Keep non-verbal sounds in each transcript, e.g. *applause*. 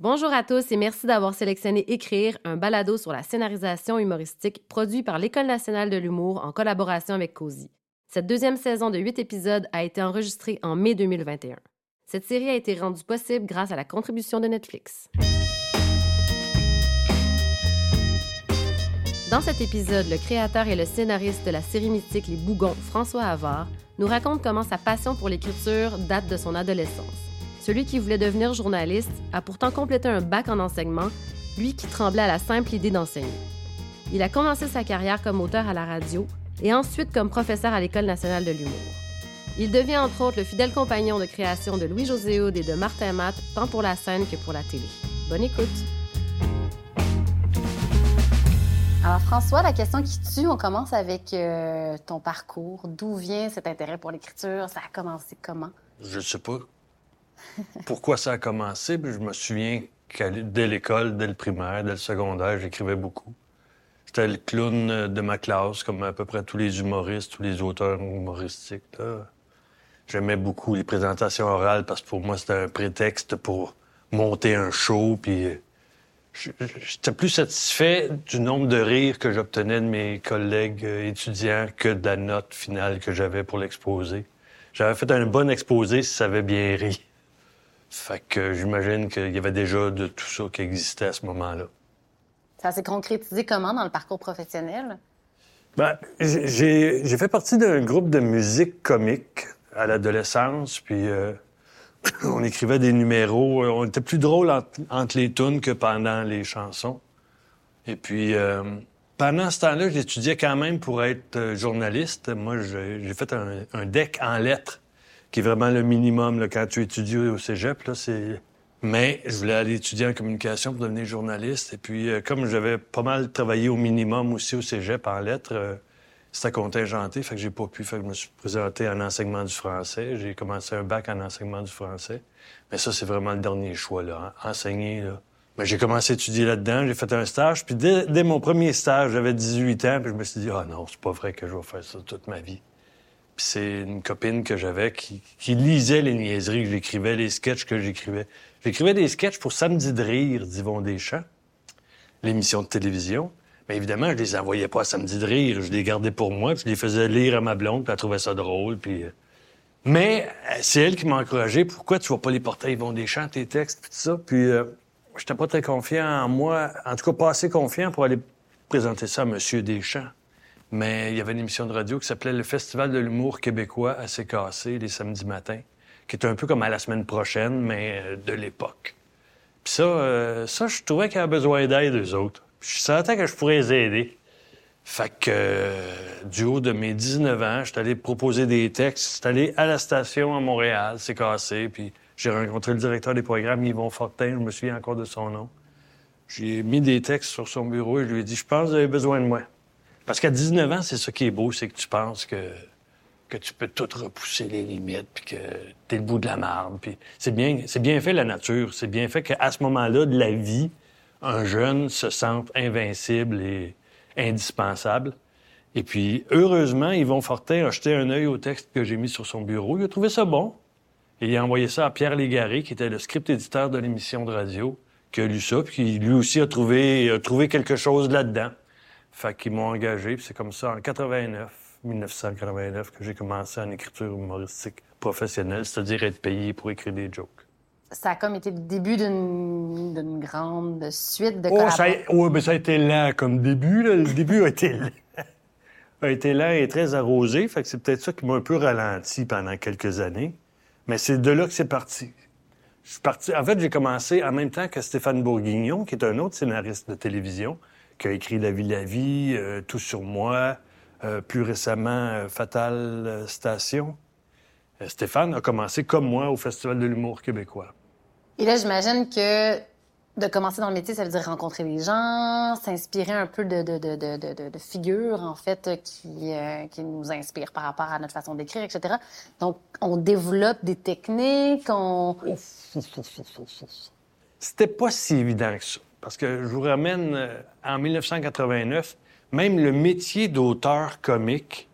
Bonjour à tous et merci d'avoir sélectionné Écrire, un balado sur la scénarisation humoristique produit par l'École nationale de l'humour en collaboration avec COSI. Cette deuxième saison de huit épisodes a été enregistrée en mai 2021. Cette série a été rendue possible grâce à la contribution de Netflix. Dans cet épisode, le créateur et le scénariste de la série mythique Les Bougons, François Havard, nous raconte comment sa passion pour l'écriture date de son adolescence. Celui qui voulait devenir journaliste a pourtant complété un bac en enseignement, lui qui tremblait à la simple idée d'enseigner. Il a commencé sa carrière comme auteur à la radio et ensuite comme professeur à l'École nationale de l'humour. Il devient entre autres le fidèle compagnon de création de Louis-José Aude et de Martin Matt, tant pour la scène que pour la télé. Bonne écoute! Alors François, la question qui tue, on commence avec euh, ton parcours. D'où vient cet intérêt pour l'écriture? Ça a commencé comment? Je ne sais pas pourquoi ça a commencé? je me souviens que dès l'école, dès le primaire, dès le secondaire, j'écrivais beaucoup. C'était le clown de ma classe, comme à peu près tous les humoristes, tous les auteurs humoristiques. J'aimais beaucoup les présentations orales parce que pour moi, c'était un prétexte pour monter un show. Puis j'étais plus satisfait du nombre de rires que j'obtenais de mes collègues étudiants que de la note finale que j'avais pour l'exposé. J'avais fait un bon exposé si ça avait bien ri. Fait que j'imagine qu'il y avait déjà de tout ça qui existait à ce moment-là. Ça s'est concrétisé comment dans le parcours professionnel? Ben, j'ai fait partie d'un groupe de musique comique à l'adolescence, puis euh, *clears throat* on écrivait des numéros. On était plus drôle entre, les tunes que pendant les chansons. Et puis, euh, pendant ce temps-là, j'étudiais quand même pour être euh, journaliste. Moi, j'ai fait un, un, deck en lettres qui est vraiment le minimum quand tu étudies au cégep. Là, c'est... Mais je voulais aller étudier en communication pour devenir journaliste. Et puis, euh, comme j'avais pas mal travaillé au minimum aussi au cégep en lettres, euh, c'était contingenté, fait que j'ai pas pu. Fait que je me suis présenté en enseignement du français. J'ai commencé un bac en enseignement du français. Mais ça, c'est vraiment le dernier choix, là. Hein. Enseigner, là. Mais j'ai commencé à étudier là-dedans, j'ai fait un stage, puis dès, mon premier stage, j'avais 18 ans, puis je me suis dit, ah non, c'est pas vrai que je vais faire ça toute ma vie. C'est une copine que j'avais qui, lisait les niaiseries que j'écrivais, les sketchs que j'écrivais. J'écrivais des sketchs pour Samedi de rire d'Yvon Deschamps, l'émission de télévision. Mais évidemment, je les envoyais pas à Samedi de rire. Je les gardais pour moi, puis je les faisais lire à ma blonde, puis elle trouvait ça drôle, puis... Euh. Mais euh, c'est elle qui m'a encouragé. Pourquoi tu vas pas les porter à Yvon Deschamps, tes textes, tout ça? Puis euh, j'étais pas très confiant en moi, en tout cas pas assez confiant pour aller présenter ça à M. Deschamps. Mais il y avait une émission de radio qui s'appelait le Festival de l'humour québécois à cassé les samedis matins, qui était un peu comme à la semaine prochaine, mais euh, de l'époque. Puis ça, euh, ça, je trouvais qu'il y avait besoin d'aide, eux autres. Puis je sentais que je pourrais les aider. Fait que, euh, du haut de mes 19 ans, je suis allé proposer des textes. Je suis allé à la station à Montréal, cassé, puis j'ai rencontré le directeur des programmes, Yvon Fortin, je me souviens encore de son nom. J'ai mis des textes sur son bureau et je lui ai dit, je pense que vous avez besoin de moi. Parce qu'à 19 ans, c'est ça qui est beau, c'est que tu penses que, tu peux tout repousser les limites, puis que t'es le bout de la marbre. Puis c'est bien, c'est bien fait la nature. C'est bien fait qu'à ce moment-là de la vie, un jeune se sente invincible et indispensable. Et puis, heureusement, Yvon Fortin a jeté un œil au texte que j'ai mis sur son bureau. Il a trouvé ça bon. Il a envoyé ça à Pierre Légaré, qui était le script éditeur de l'émission de radio, qui a lu ça, puis lui aussi a trouvé quelque chose là-dedans. Fait qu'ils m'ont engagé, puis c'est comme ça, en 89, 1989, que j'ai commencé en écriture humoristique professionnelle, c'est-à-dire être payé pour écrire des jokes. Ça a comme été le début d'une grande suite de oh, ça a, mais ben, ça a été lent comme début. Là. Le début a été lent. *laughs* a été lent et très arrosé. Fait que c'est peut-être ça qui m'a un peu ralenti pendant quelques années. Mais c'est de là que c'est parti. Je suis parti. En fait, j'ai commencé en même temps que Stéphane Bourguignon, qui est un autre scénariste de télévision qui a écrit La vie, la vie, euh, Tout sur moi, euh, plus récemment euh, Fatale Station. Stéphane a commencé comme moi au Festival de l'humour québécois. Et là, j'imagine que de commencer dans le métier, ça veut dire rencontrer des gens, s'inspirer un peu de, de, de, de, figures, en fait, qui, qui nous inspirent par rapport à notre façon d'écrire, etc. Donc, on développe des techniques, on... C'était pas si évident que ça. Parce que je vous ramène euh, en 1989, même le métier d'auteur comique,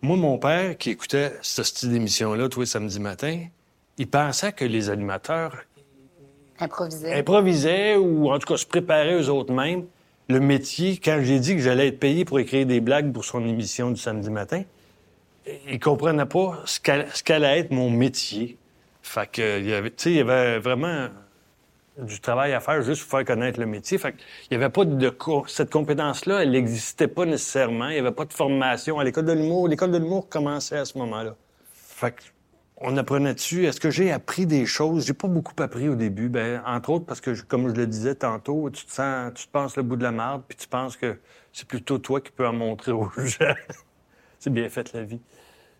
moi, mon père, qui écoutait ce style d'émission-là tous les samedis matins, il pensait que les animateurs, Improvisaient. improvisaient ou en tout cas se préparaient eux autres mêmes. Le métier, quand j'ai dit que j'allais être payé pour écrire des blagues pour son émission du samedi matin, ils comprenaient pas ce qu'allait être mon métier. Fait que, il y avait, il y avait vraiment du travail à faire juste pour faire connaître le métier. Fait il y avait pas de co- cette compétence-là, elle n'existait pas nécessairement. Il y avait pas de formation à l'école de l'humour. L'école de l'humour commençait à ce moment-là. Fait on apprenait dessus. Est-ce que j'ai appris des choses? J'ai pas beaucoup appris au début. Ben, entre autres parce que, comme je le disais tantôt, tu te sens, tu te penses le bout de la marde, puis tu penses que c'est plutôt toi qui peux en montrer aux *laughs* gens. c'est bien fait la vie.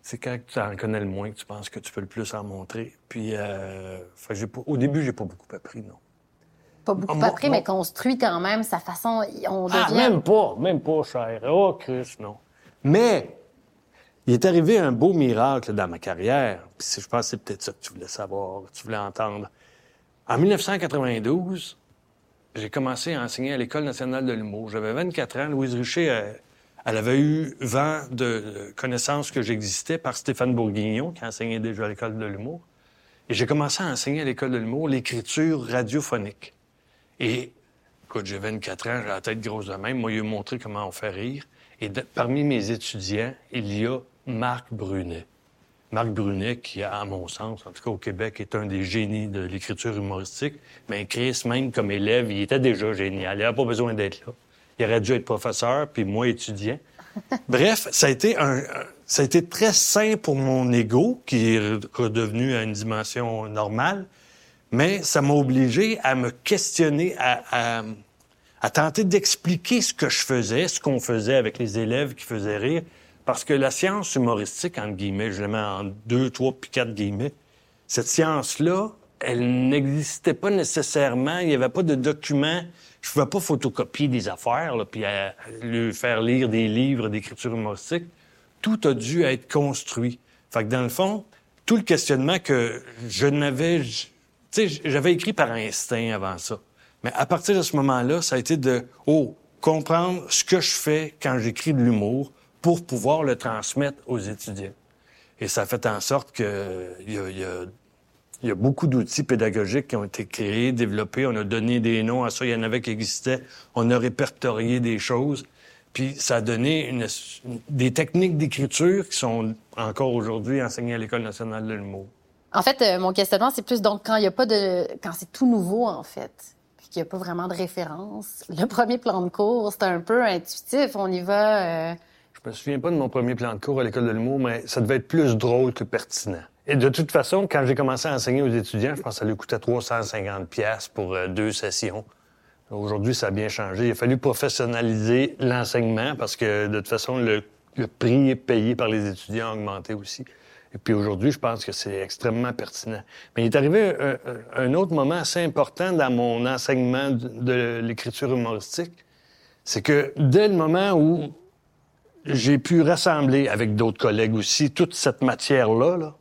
C'est quand tu en connais le moins que tu penses que tu peux le plus en montrer. Puis, euh, au début, j'ai pas beaucoup appris, non. Pas beaucoup Ah, appris, moi- mais construit quand même sa façon. On devient. Ah, même pas, même pas, cher. Oh, Chris, non. Mais, il est arrivé un beau miracle dans ma carrière. Puis je pense que c'est peut-être ça que tu voulais savoir, que tu voulais entendre. En 1992, j'ai commencé à enseigner à l'École nationale de l'humour. J'avais 24 ans. Louise Richer, elle, elle avait eu vent de connaissances que j'existais par Stéphane Bourguignon, qui enseignait déjà à l'École de l'humour. Et j'ai commencé à enseigner à l'École de l'humour l'écriture radiophonique. Et, écoute, j'ai 24 ans, j'ai la tête grosse de même. Moi, il m'a montré comment on fait rire. Et de- parmi mes étudiants, il y a Marc Brunet. Marc Brunet, qui, à mon sens, en tout cas au Québec, est un des génies de l'écriture humoristique. Mais Chris, même comme élève, il était déjà génial. Il n'avait pas besoin d'être là. Il aurait dû être professeur, puis moi, étudiant. *laughs* Bref, ça a été un, ça a été très sain pour mon ego, qui est re- redevenu à une dimension normale, mais ça m'a obligé à me questionner, à, tenter d'expliquer ce que je faisais, ce qu'on faisait avec les élèves qui faisaient rire, parce que la science humoristique, entre guillemets, je la mets en deux, trois, puis quatre guillemets, cette science-là, elle n'existait pas nécessairement. Il n'y avait pas de documents. Je ne pouvais pas photocopier des affaires, puis à lui faire lire des livres d'écriture humoristique. Tout a dû être construit. Fait que dans le fond, tout le questionnement que je n'avais... Tu sais, j'avais écrit par instinct avant ça. Mais à partir de ce moment-là, ça a été de, oh, comprendre ce que je fais quand j'écris de l'humour pour pouvoir le transmettre aux étudiants. Et ça a fait en sorte que il y a, y a- y a beaucoup d'outils pédagogiques qui ont été créés, développés. On a donné des noms à ça. Il y en avait qui existaient. On a répertorié des choses. Puis ça a donné une- des techniques d'écriture qui sont encore aujourd'hui enseignées à l'École nationale de l'humour. En fait, euh, mon questionnement, c'est plus donc quand il n'y a pas de. quand c'est tout nouveau, en fait, puis qu'il n'y a pas vraiment de référence. *laughs* Le premier plan de cours, c'est un peu intuitif. On y va. euh, Je me souviens pas de mon premier plan de cours à l'École de l'humour, mais ça devait être plus drôle que pertinent. Et de toute façon, quand j'ai commencé à enseigner aux étudiants, je pense que ça lui coûtait 350 pièces pour euh, deux sessions. Aujourd'hui, ça a bien changé. Il a fallu professionnaliser l'enseignement parce que de toute façon, le prix payé par les étudiants a augmenté aussi. Et puis aujourd'hui, je pense que c'est extrêmement pertinent. Mais il est arrivé un, autre moment assez important dans mon enseignement de, l'écriture humoristique. C'est que dès le moment où j'ai pu rassembler avec d'autres collègues aussi toute cette matière-là, là,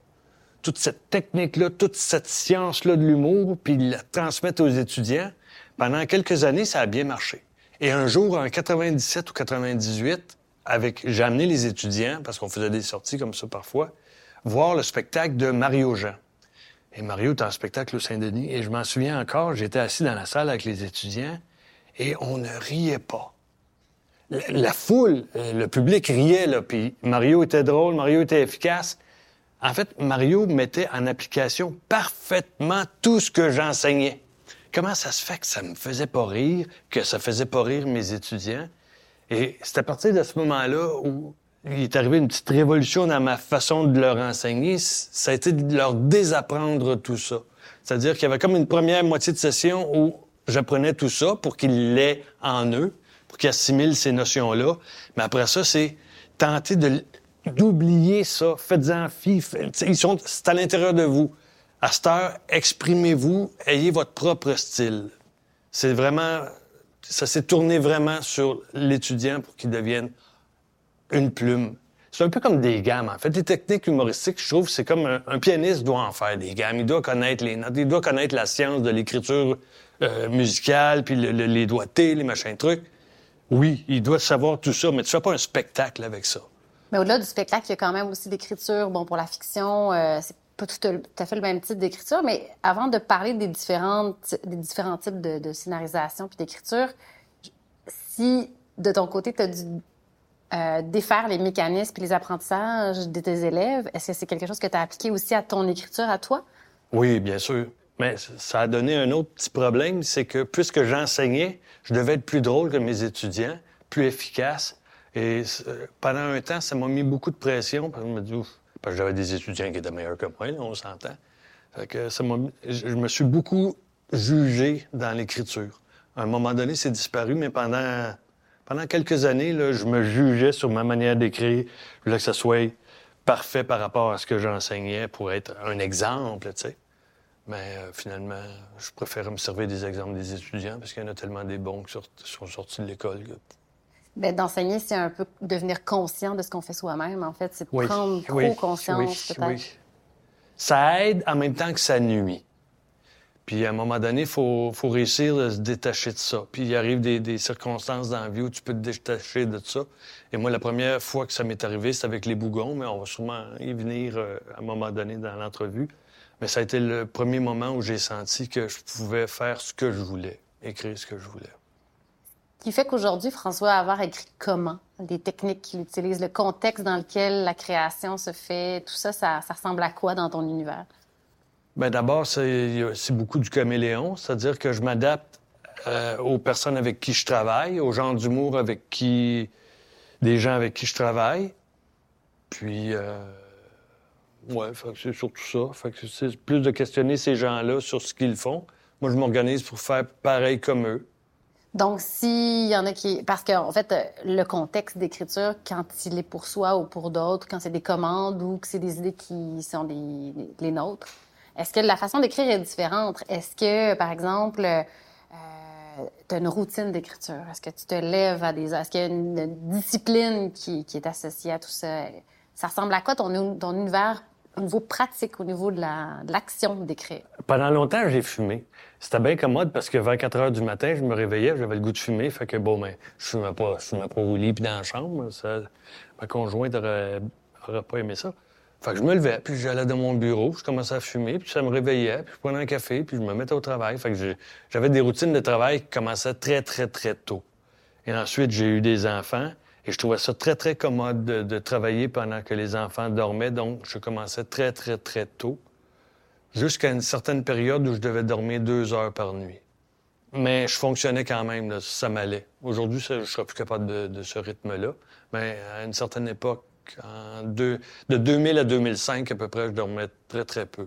toute cette technique-là, toute cette science-là de l'humour, puis la transmettre aux étudiants. Pendant quelques années, ça a bien marché. Et un jour, en 97 ou 98, avec, j'ai amené les étudiants, parce qu'on faisait des sorties comme ça parfois, voir le spectacle de Mario Jean. Et Mario était en spectacle au Saint-Denis, et je m'en souviens encore, j'étais assis dans la salle avec les étudiants, et on ne riait pas la, la foule, le public riait, là, puis Mario était drôle, Mario était efficace. En fait, Mario mettait en application parfaitement tout ce que j'enseignais. Comment ça se fait que ça me faisait pas rire, que ça faisait pas rire mes étudiants? Et c'est à partir de ce moment-là où il est arrivé une petite révolution dans ma façon de leur enseigner. Ça a été de leur désapprendre tout ça. C'est-à-dire qu'il y avait comme une première moitié de session où j'apprenais tout ça pour qu'ils l'aient en eux, pour qu'ils assimilent ces notions-là. Mais après ça, c'est tenter d'oublier ça. Faites-en fi. Ils sont, c'est à l'intérieur de vous. À cette heure, exprimez-vous, ayez votre propre style. C'est vraiment, ça s'est tourné vraiment sur l'étudiant pour qu'il devienne une plume. C'est un peu comme des gammes. En fait, les techniques humoristiques, je trouve, c'est comme un, pianiste doit en faire des gammes. Il doit connaître les notes, il doit connaître la science de l'écriture euh, musicale, puis le- le- les doigtés, les machins trucs. Oui, il doit savoir tout ça, mais tu fais pas un spectacle avec ça. Mais au-delà du spectacle, il y a quand même aussi l'écriture. Bon, pour la fiction, euh, c'est pas tout à fait le même type d'écriture, mais avant de parler des, différentes, des différents types de, de scénarisation puis d'écriture, si de ton côté, tu as dû euh, défaire les mécanismes et les apprentissages de tes élèves, est-ce que c'est quelque chose que tu as appliqué aussi à ton écriture, à toi? Oui, bien sûr. Mais ça a donné un autre petit problème, c'est que puisque j'enseignais, je devais être plus drôle que mes étudiants, plus efficace. Et euh, pendant un temps, ça m'a mis beaucoup de pression. Parce que je me dis, ouf, parce que j'avais des étudiants qui étaient meilleurs que moi, on s'entend. que ça je me suis beaucoup jugé dans l'écriture. À un moment donné, c'est disparu, mais pendant, pendant quelques années, là, je me jugeais sur ma manière d'écrire. Je voulais que ça soit parfait par rapport à ce que j'enseignais pour être un exemple, tu sais. Mais euh, finalement, je préfère me servir des exemples des étudiants parce qu'il y en a tellement des bons qui sont sortis de l'école. Bien, d'enseigner, c'est un peu devenir conscient de ce qu'on fait soi-même, en fait. C'est prendre trop conscience, peut-être. Oui. Ça aide en même temps que ça nuit. Puis à un moment donné, il faut, faut, réussir à se détacher de ça. Puis il arrive des, des, circonstances dans la vie où tu peux te détacher de ça. Et moi, la première fois que ça m'est arrivé, c'est avec les bougons, mais on va sûrement y venir euh, à un moment donné dans l'entrevue. Mais ça a été le premier moment où j'ai senti que je pouvais faire ce que je voulais, écrire ce que je voulais. Qui fait qu'aujourd'hui, François Havard écrit comment? Des techniques qu'il utilise, le contexte dans lequel la création se fait, tout ça, ça, ressemble à quoi dans ton univers? Bien, d'abord, c'est beaucoup du caméléon, c'est-à-dire que je m'adapte euh, aux personnes avec qui je travaille, aux gens d'humour avec qui. des gens avec qui je travaille. Puis. Euh, oui, c'est surtout ça. Fait que c'est plus de questionner ces gens-là sur ce qu'ils font. Moi, je m'organise pour faire pareil comme eux. Donc, s'il y en a qui... Parce qu'en en fait, le contexte d'écriture, quand il est pour soi ou pour d'autres, quand c'est des commandes ou que c'est des idées qui sont les nôtres, est-ce que la façon d'écrire est différente? Est-ce que, par exemple, euh, tu as une routine d'écriture? Est-ce que tu te lèves à des... Est-ce qu'il y a une discipline qui, est associée à tout ça? Ça ressemble à quoi ton, univers au niveau pratique, au niveau de l'action d'écrire? Pendant longtemps, j'ai fumé. C'était bien commode parce que vers 4 heures du matin, je me réveillais, j'avais le goût de fumer. Fait que bon, ben, je fumais pas, je fumais pas au lit puis dans la chambre. Ma conjointe aurait, pas aimé ça. Fait que je me levais, puis j'allais dans mon bureau, je commençais à fumer, puis ça me réveillait, puis je prenais un café, puis je me mettais au travail. Fait que j'avais des routines de travail qui commençaient très, très, très tôt. Et ensuite, j'ai eu des enfants. Et je trouvais ça très, très commode de, travailler pendant que les enfants dormaient. Donc, je commençais très, très, très tôt, jusqu'à une certaine période où je devais dormir deux heures par nuit. Mais je fonctionnais quand même, ça m'allait. Aujourd'hui, je ne serais plus capable de, ce rythme-là. Mais à une certaine époque, de 2000 à 2005 à peu près, je dormais très, très peu.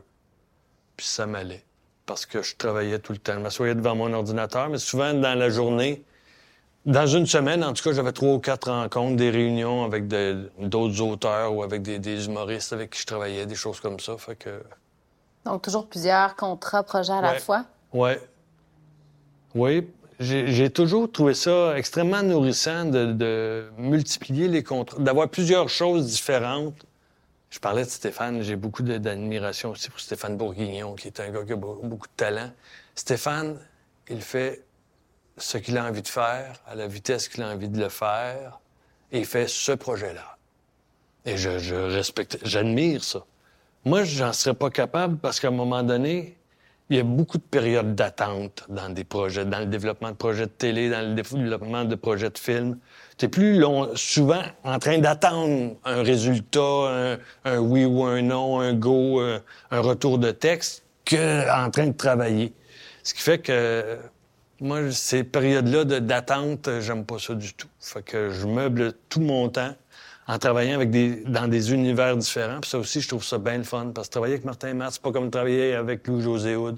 Puis ça m'allait. Parce que je travaillais tout le temps. Je m'assoyais devant mon ordinateur, mais souvent dans la journée, dans une semaine, en tout cas, j'avais trois ou quatre rencontres, des réunions avec d'autres auteurs ou avec des, humoristes avec qui je travaillais, des choses comme ça. Fait que... Donc, toujours plusieurs contrats, projets à la fois? Oui. Oui. J'ai toujours trouvé ça extrêmement nourrissant de, multiplier les contrats, d'avoir plusieurs choses différentes. Je parlais de Stéphane, j'ai beaucoup d'admiration aussi pour Stéphane Bourguignon, qui est un gars qui a beaucoup de talent. Stéphane, il fait ce qu'il a envie de faire, à la vitesse qu'il a envie de le faire, et il fait ce projet-là. Et je, respecte, j'admire ça. Moi, j'en serais pas capable parce qu'à un moment donné, il y a beaucoup de périodes d'attente dans des projets, dans le développement de projets de télé, dans le développement de projets de films. Tu es plus long, souvent en train d'attendre un résultat, un, oui ou un non, un go, un, un retour de texte, qu'en train de travailler. Ce qui fait que moi, ces périodes-là d'attente, j'aime pas ça du tout. Fait que je meuble tout mon temps en travaillant avec des, dans des univers différents. Puis ça aussi, je trouve ça bien le fun. Parce que travailler avec Martin Matt, c'est pas comme travailler avec Louis-José Houd.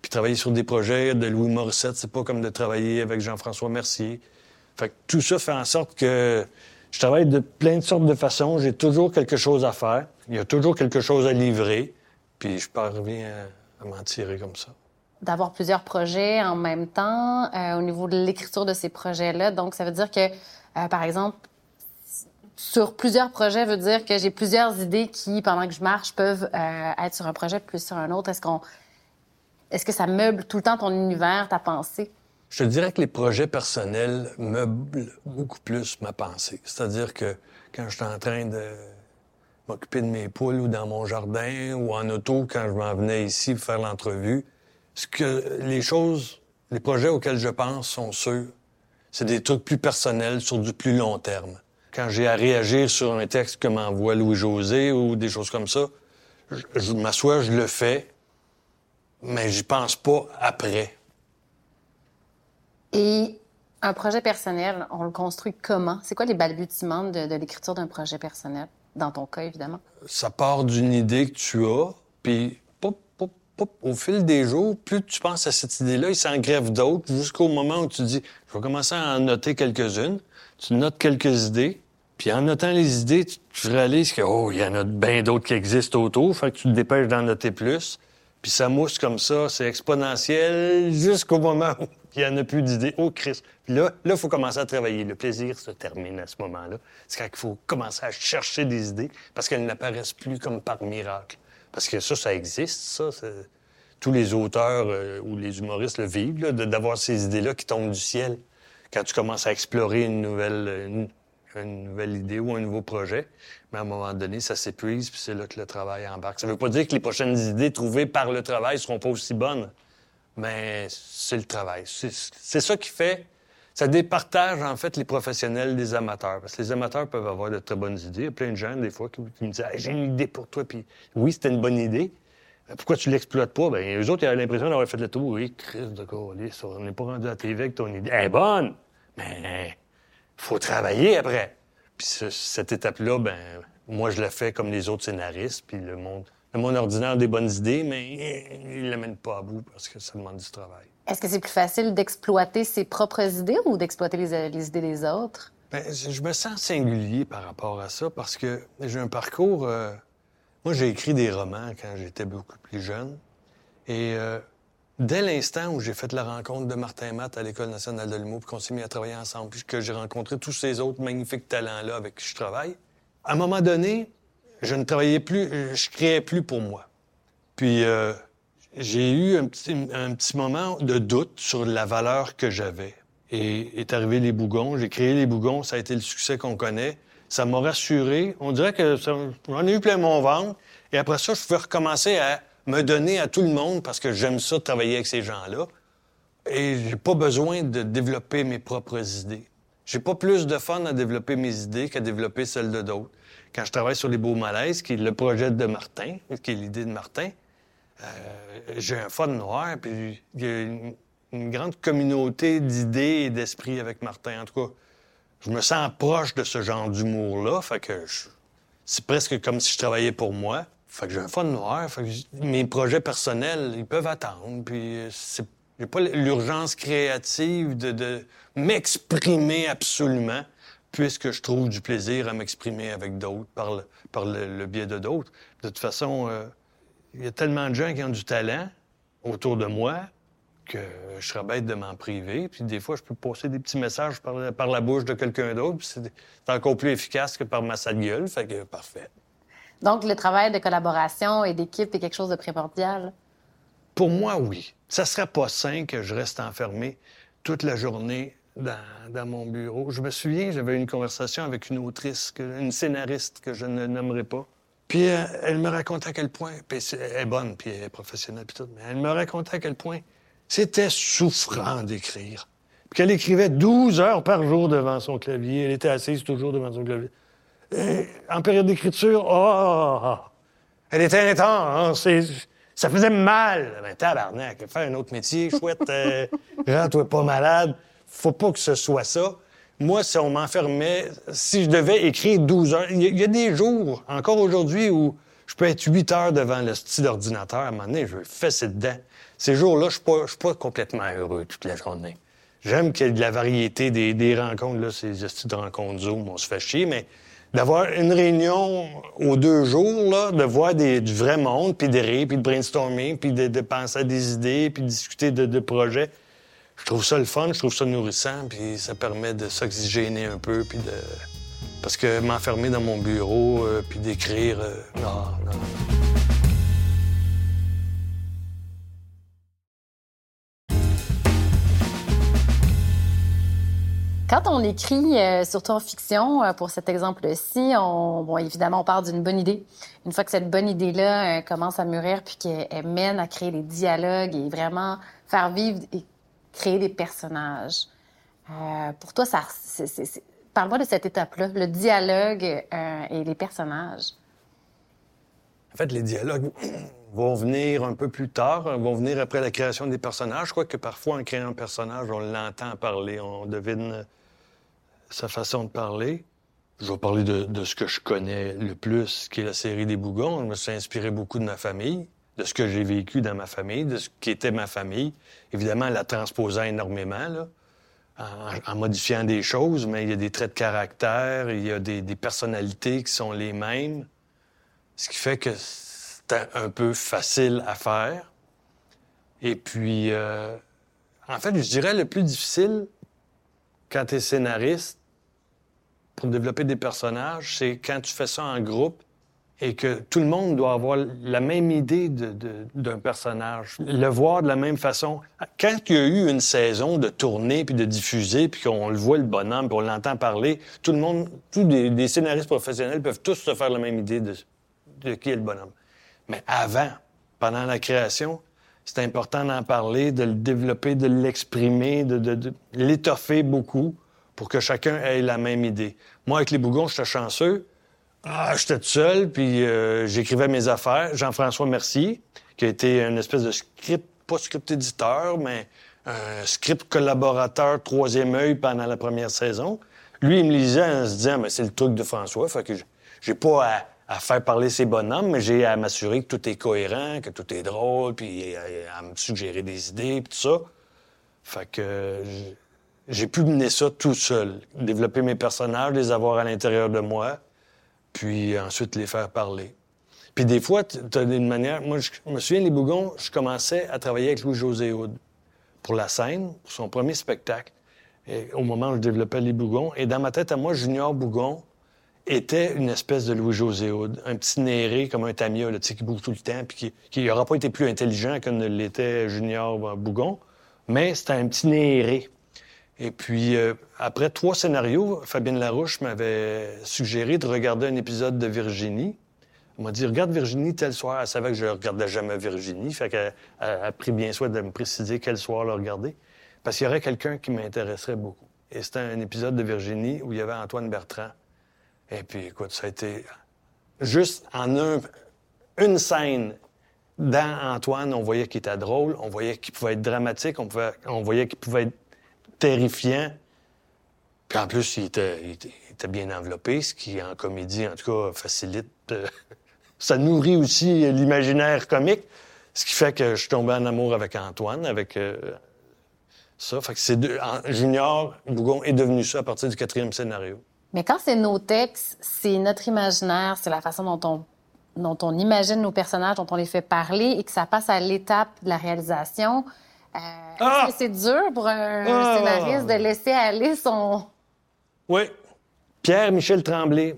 Puis travailler sur des projets de Louis Morissette, c'est pas comme de travailler avec Jean-François Mercier. Fait que tout ça fait en sorte que je travaille de plein de sortes de façons. J'ai toujours quelque chose à faire. Il y a toujours quelque chose à livrer. Puis je parviens à m'en tirer comme ça d'avoir plusieurs projets en même temps euh, au niveau de l'écriture de ces projets-là. Donc, ça veut dire que, euh, par exemple, sur plusieurs projets veut dire que j'ai plusieurs idées qui, pendant que je marche, peuvent euh, être sur un projet plus sur un autre. Est-ce qu'on, est-ce que ça meuble tout le temps ton univers, ta pensée? Je te dirais que les projets personnels meublent beaucoup plus ma pensée. C'est-à-dire que quand je suis en train de m'occuper de mes poules ou dans mon jardin ou en auto quand je m'en venais ici faire l'entrevue. Ce que les choses, les projets auxquels je pense sont ceux, c'est des trucs plus personnels sur du plus long terme. Quand j'ai à réagir sur un texte que m'envoie Louis-José ou des choses comme ça, je, je m'assois, je le fais, mais j'y pense pas après. Et un projet personnel, on le construit comment? C'est quoi les balbutiements de, de l'écriture d'un projet personnel? Dans ton cas, évidemment? Ça part d'une idée que tu as, puis pop, pop, pop, au fil des jours, plus tu penses à cette idée-là, il s'en grève d'autres jusqu'au moment où tu dis, je vais commencer à en noter quelques-unes. Tu notes quelques idées, puis en notant les idées, tu réalises que, oh, il y en a bien d'autres qui existent autour, fait que tu te dépêches d'en noter plus. Puis ça mousse comme ça, c'est exponentiel jusqu'au moment où il n'y en a plus d'idées. Oh, Christ. Puis là, il faut commencer à travailler. Le plaisir se termine à ce moment-là. C'est quand il faut commencer à chercher des idées parce qu'elles n'apparaissent plus comme par miracle. Parce que ça, ça existe, ça. Tous les auteurs euh, ou les humoristes le vivent, d'avoir ces idées-là qui tombent du ciel quand tu commences à explorer une nouvelle, une nouvelle idée ou un nouveau projet. Mais à un moment donné, ça s'épuise, puis c'est là que le travail embarque. Ça ne veut pas dire que les prochaines idées trouvées par le travail ne seront pas aussi bonnes, mais c'est le travail. C'est ça qui fait... Ça départage, en fait, les professionnels des amateurs. Parce que les amateurs peuvent avoir de très bonnes idées. Il y a plein de gens, des fois, qui, me disent J'ai une idée pour toi. » Puis oui, c'était une bonne idée. Pourquoi tu l'exploites pas? Bien, eux autres, ils ont l'impression d'avoir fait le tour. Oui, Chris de colis, on n'est pas rendu à la TV avec ton idée. Elle est bonne, mais faut travailler après. Puis cette étape-là, ben moi, je la fais comme les autres scénaristes, puis le monde, le monde ordinaire a des bonnes idées, mais il ne l'amène pas à bout parce que ça demande du travail. Est-ce que c'est plus facile d'exploiter ses propres idées ou d'exploiter les, idées des autres? Bien, je me sens singulier par rapport à ça parce que j'ai un parcours... Euh, moi, j'ai écrit des romans quand j'étais beaucoup plus jeune. Et euh, dès l'instant où j'ai fait la rencontre de Martin Matt à l'École nationale de l'humour, puis qu'on s'est mis à travailler ensemble, puis que j'ai rencontré tous ces autres magnifiques talents-là avec qui je travaille, à un moment donné, je ne travaillais plus, je créais plus pour moi. Puis euh, j'ai eu un petit, moment de doute sur la valeur que j'avais. Et est arrivé les bougons, j'ai créé les bougons, ça a été le succès qu'on connaît. Ça m'a rassuré. On dirait que j'en ai eu plein mon ventre. Et après ça, je pouvais recommencer à me donner à tout le monde parce que j'aime ça de travailler avec ces gens-là. Et j'ai pas besoin de développer mes propres idées. J'ai pas plus de fun à développer mes idées qu'à développer celles de d'autres. Quand je travaille sur les beaux malaises, qui est le projet de Martin, qui est l'idée de Martin, euh, j'ai un fun noir, puis il y a une, grande communauté d'idées et d'esprit avec Martin. En tout cas, je me sens proche de ce genre d'humour-là, fait que c'est presque comme si je travaillais pour moi. Fait que j'ai un fun noir, fait que mes projets personnels, ils peuvent attendre, puis c'est j'ai pas l'urgence créative de, m'exprimer absolument, puisque je trouve du plaisir à m'exprimer avec d'autres, par, le, par le, biais de d'autres. De toute façon, euh, il y a tellement de gens qui ont du talent autour de moi que je serais bête de m'en priver. Puis des fois, je peux passer des petits messages par, par la bouche de quelqu'un d'autre, puis c'est encore plus efficace que par ma sale gueule. Fait que parfait. Donc, le travail de collaboration et d'équipe est quelque chose de primordial? Pour moi, oui. Ça serait pas sain que je reste enfermé toute la journée dans, mon bureau. Je me souviens, j'avais une conversation avec une autrice, une scénariste que je ne nommerai pas. Puis euh, elle me racontait à quel point, elle est bonne, puis elle est professionnelle, puis tout, mais elle me racontait à quel point c'était souffrant d'écrire. Puis qu'elle écrivait 12 heures par jour devant son clavier. Elle était assise toujours devant son clavier. En période d'écriture, oh, elle était intense. Ça faisait mal. Ben, tabarnak, faire un autre métier, chouette, euh, *laughs* rends-toi pas malade. Faut pas que ce soit ça. Moi, si on m'enfermait, si je devais écrire 12 heures, il y, a des jours, encore aujourd'hui, où je peux être 8 heures devant le style d'ordinateur. À un moment donné, je fais fesser dedans. Ces jours-là, je suis suis pas complètement heureux toute la journée. J'aime qu'il y ait de la variété des, des rencontres, là, ces styles de rencontres Zoom, on se fait chier, mais d'avoir une réunion aux deux jours, là, de voir du vrai monde, puis de rire, puis de brainstorming, puis de, penser à des idées, puis de discuter de, projets. Je trouve ça le fun, je trouve ça nourrissant, puis ça permet de s'oxygéner un peu, puis de... Parce que m'enfermer dans mon bureau, euh, puis d'écrire, euh, non, non. Quand on écrit, euh, surtout en fiction, euh, pour cet exemple-ci, on, bon, évidemment, on part d'une bonne idée. Une fois que cette bonne idée-là euh, commence à mûrir, puis qu'elle mène à créer des dialogues et vraiment faire vivre et créer des personnages. pour toi, ça, parle-moi de cette étape-là, le dialogue et les personnages. En fait, les dialogues *clears throat* vont venir un peu plus tard, vont venir après la création des personnages. Je crois que parfois, en créant un personnage, on l'entend parler, on devine sa façon de parler. Je vais parler de, ce que je connais le plus, qui est la série des Bougons. Je me suis inspiré beaucoup de ma famille, de ce que j'ai vécu dans ma famille, de ce qui était ma famille. Évidemment, la transposant énormément, en, modifiant des choses, mais il y a des traits de caractère, il y a des, personnalités qui sont les mêmes, ce qui fait que c'est un peu facile à faire. Et puis, euh, en fait, je dirais le plus difficile quand tu es scénariste, pour développer des personnages, c'est quand tu fais ça en groupe et que tout le monde doit avoir la même idée d'un personnage, le voir de la même façon. Quand il y a eu une saison de tournée puis de diffuser, puis qu'on le voit le bonhomme, puis on l'entend parler, tout le monde, tous des, scénaristes professionnels peuvent tous se faire la même idée de, de qui est le bonhomme. Mais avant, pendant la création, c'est important d'en parler, de le développer, de l'exprimer, de, l'étoffer beaucoup pour que chacun ait la même idée. Moi, avec les bougons, j'étais chanceux. Ah, j'étais tout seul, puis euh, j'écrivais mes affaires. Jean-François Mercier, qui a été une espèce de script, pas script éditeur, mais un script collaborateur troisième œil pendant la première saison. Lui, il me lisait en se disant, mais c'est le truc de François, fait que j'ai pas à, faire parler ses bonhommes, mais j'ai à m'assurer que tout est cohérent, que tout est drôle, puis à, me suggérer des idées, puis tout ça. Fait que j'ai pu mener ça tout seul, développer mes personnages, les avoir à l'intérieur de moi, puis ensuite les faire parler. Puis des fois, tu as une manière... Moi, je me souviens, Les Bougons, je commençais à travailler avec Louis-José Houd pour la scène, pour son premier spectacle, au moment où je développais Les Bougons. Et dans ma tête à moi, Junior Bougon était une espèce de Louis-José un petit néré comme un tamia, qui bouge tout le temps, puis qui n'aura pas été plus intelligent que ne l'était Junior Bougon, mais c'était un petit néré. Et puis, euh, après trois scénarios, Fabienne Larouche m'avait suggéré de regarder un épisode de Virginie. Elle m'a dit, regarde Virginie tel soir. Elle savait que je ne regardais jamais Virginie. Fait qu'elle a pris bien soin de me préciser quel soir le regarder. Parce qu'il y aurait quelqu'un qui m'intéresserait beaucoup. Et c'était un épisode de Virginie où il y avait Antoine Bertrand. Et puis, écoute, ça a été juste en un, une scène dans Antoine, on voyait qu'il était drôle, on voyait qu'il pouvait être dramatique, on, voyait qu'il pouvait être terrifiant. Puis en plus, il était, bien enveloppé, ce qui, en comédie, en tout cas, facilite. Euh, *laughs* ça nourrit aussi l'imaginaire comique, ce qui fait que je suis tombé en amour avec Antoine, avec euh, ça. Fait que c'est Junior Bougon est devenu ça à partir du quatrième scénario. Mais quand c'est nos textes, c'est notre imaginaire, c'est la façon dont on dont on imagine nos personnages, dont on les fait parler et que ça passe à l'étape de la réalisation. Euh, ah! c'est dur pour un ah! scénariste de laisser aller son. Oui. Pierre-Michel Tremblay,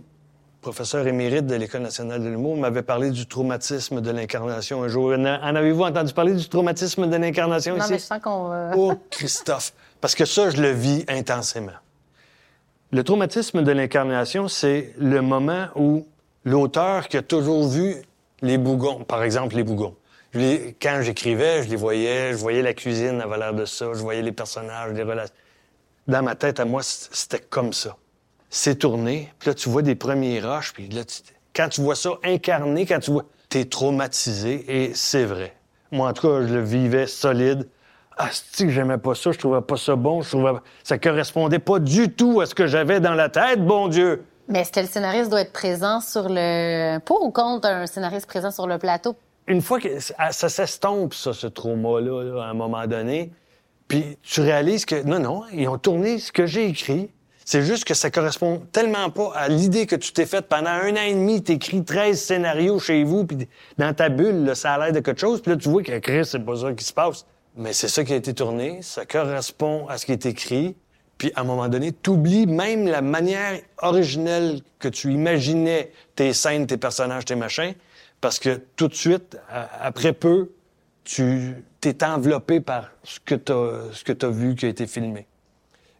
professeur émérite de l'École nationale de l'humour, m'avait parlé du traumatisme de l'incarnation un jour. En avez-vous entendu parler du traumatisme de l'incarnation ici? Non, mais je sens qu'on Oh, Christophe! Parce que ça, je le vis intensément. Le traumatisme de l'incarnation, c'est le moment où l'auteur qui a toujours vu les bougons, par exemple les bougons, quand j'écrivais, je les voyais, je voyais la cuisine à valeur de ça, je voyais les personnages, les relations. Dans ma tête, à moi, c'était comme ça. C'est tourné, puis là, tu vois des premiers rushs, puis là, quand tu vois ça incarné, quand tu vois, t'es traumatisé, et c'est vrai. Moi, en tout cas, je le vivais solide. Ah, que j'aimais pas ça, je trouvais pas ça bon, je trouvais... Ça correspondait pas du tout à ce que j'avais dans la tête, bon Dieu! Mais est-ce que le scénariste doit être présent sur le... Pour ou contre un scénariste présent sur le plateau? une fois que ça, s'estompe, ça, ce trauma-là, à un moment donné, puis tu réalises que non, non, ils ont tourné ce que j'ai écrit. C'est juste que ça correspond tellement pas à l'idée que tu t'es faite pendant un an et demi. T'écris 13 scénarios chez vous, puis dans ta bulle, ça a l'air de quelque chose. Puis là, tu vois que Chris, c'est pas ça qui se passe. Mais c'est ça qui a été tourné. Ça correspond à ce qui est écrit. Puis à un moment donné, tu oublies même la manière originelle que tu imaginais tes scènes, tes personnages, tes machins. Parce que tout de suite, après peu, tu t'es enveloppé par ce que tu as, vu qui a été filmé.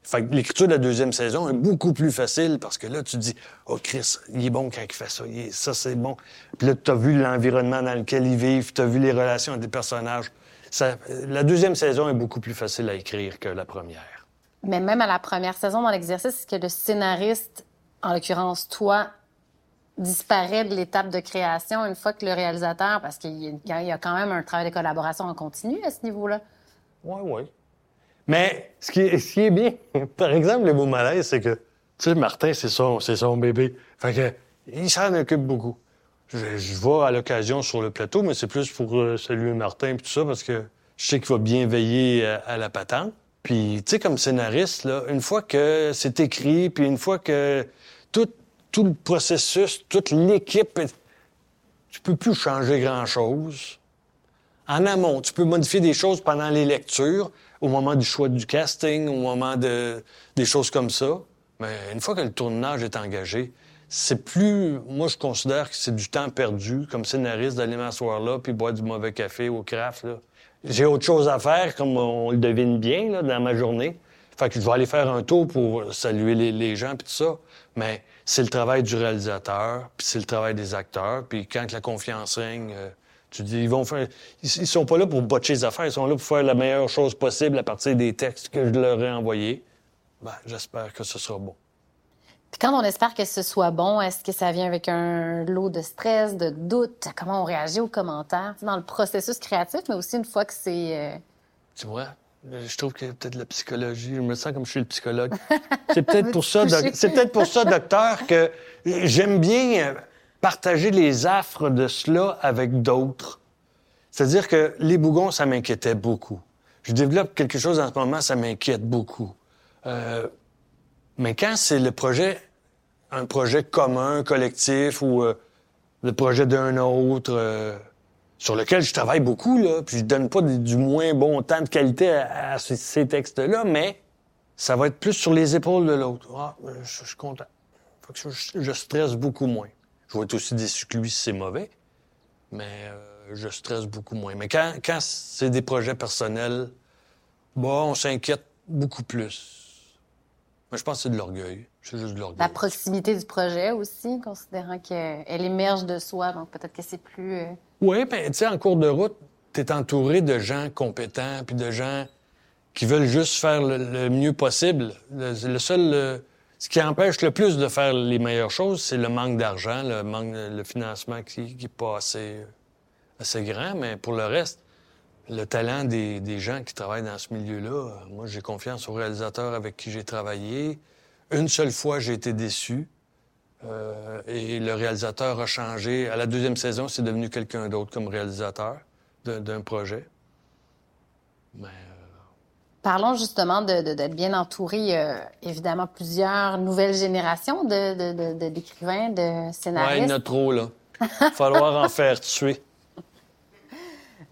Fait que l'écriture de la deuxième saison est beaucoup plus facile parce que là, tu dis, oh Chris, il est bon quand il fait ça, il est- ça c'est bon. Puis là, tu as vu l'environnement dans lequel ils vivent, tu as vu les relations des personnages. Ça- la deuxième saison est beaucoup plus facile à écrire que la première. Mais même à la première saison dans l'exercice, est-ce que le scénariste, en l'occurrence toi, disparaît de l'étape de création une fois que le réalisateur, parce qu'il y a- quand même un travail de collaboration en continu à ce niveau-là? Oui, oui. Mais ce qui, est, ce qui est bien, *laughs* par exemple, le mot malaise, c'est que, tu sais, Martin, c'est son, son bébé. Fait que, il s'en occupe beaucoup. Je, je vais à l'occasion sur le plateau, mais c'est plus pour euh, saluer Martin et tout ça, parce que je sais qu'il va bien veiller à, à la patente. Puis, tu sais, comme scénariste, là, une fois que c'est écrit, puis une fois que tout, tout le processus, toute l'équipe, tu peux plus changer grand-chose. En amont, tu peux modifier des choses pendant les lectures, au moment du choix du casting, au moment de des choses comme ça. Mais une fois que le tournage est engagé, c'est plus. Moi, je considère que c'est du temps perdu comme scénariste d'aller m'asseoir là puis boire du mauvais café au craft. là. J'ai autre chose à faire, comme on le devine bien là, dans ma journée. Fait que je vais aller faire un tour pour saluer les, gens puis tout ça. Mais c'est le travail du réalisateur, puis c'est le travail des acteurs. Puis quand la confiance règne, euh, tu dis, ils vont faire. Ils, ils sont pas là pour botcher les affaires, ils sont là pour faire la meilleure chose possible à partir des textes que je leur ai envoyés. Ben, j'espère que ce sera bon. Puis quand on espère que ce soit bon, est-ce que ça vient avec un lot de stress, de doute? Comment on réagit aux commentaires? Dans le processus créatif, mais aussi une fois que c'est... euh, Tu vois, je trouve a peut-être la psychologie. Je me sens comme je suis le psychologue. C'est peut-être pour ça, c'est peut-être pour ça, docteur, que j'aime bien euh, partager les affres de cela avec d'autres. C'est-à-dire que les bougons, ça m'inquiétait beaucoup. Je développe quelque chose en ce moment, ça m'inquiète beaucoup. Euh, mais quand c'est le projet, un projet commun, collectif, ou euh, le projet d'un autre, euh, sur lequel je travaille beaucoup, là, puis je donne pas du, moins bon temps de qualité à, ces, textes-là, mais ça va être plus sur les épaules de l'autre. Ah, euh, je, suis content. Faut que je, stresse beaucoup moins. Je vais être aussi déçu que lui si c'est mauvais, mais je stresse beaucoup moins. Mais quand, quand c'est des projets personnels, bon, on s'inquiète beaucoup plus. Mais je pense que c'est de l'orgueil. C'est juste de l'orgueil. La proximité du projet aussi, considérant qu'elle émerge de soi, donc peut-être que c'est plus... euh, Oui, ben, tu sais, en cours de route, tu es entouré de gens compétents, puis de gens qui veulent juste faire le, le mieux possible. Le, le seul... ce qui empêche le plus de faire les meilleures choses, c'est le manque d'argent, le manque le financement qui n'est pas assez, assez grand. Mais pour le reste, le talent des, des gens qui travaillent dans ce milieu-là, euh, moi, j'ai confiance aux réalisateurs avec qui j'ai travaillé. Une seule fois, j'ai été déçu. Euh, et le réalisateur a changé. À la deuxième saison, c'est devenu quelqu'un d'autre comme réalisateur d'un projet. Mais Parlons justement de- de- d'être bien entouré, euh, évidemment, plusieurs nouvelles générations de, de- de- de- d'écrivains, de, ouais, il y en scénaristes. a trop, là. Falloir en faire tuer.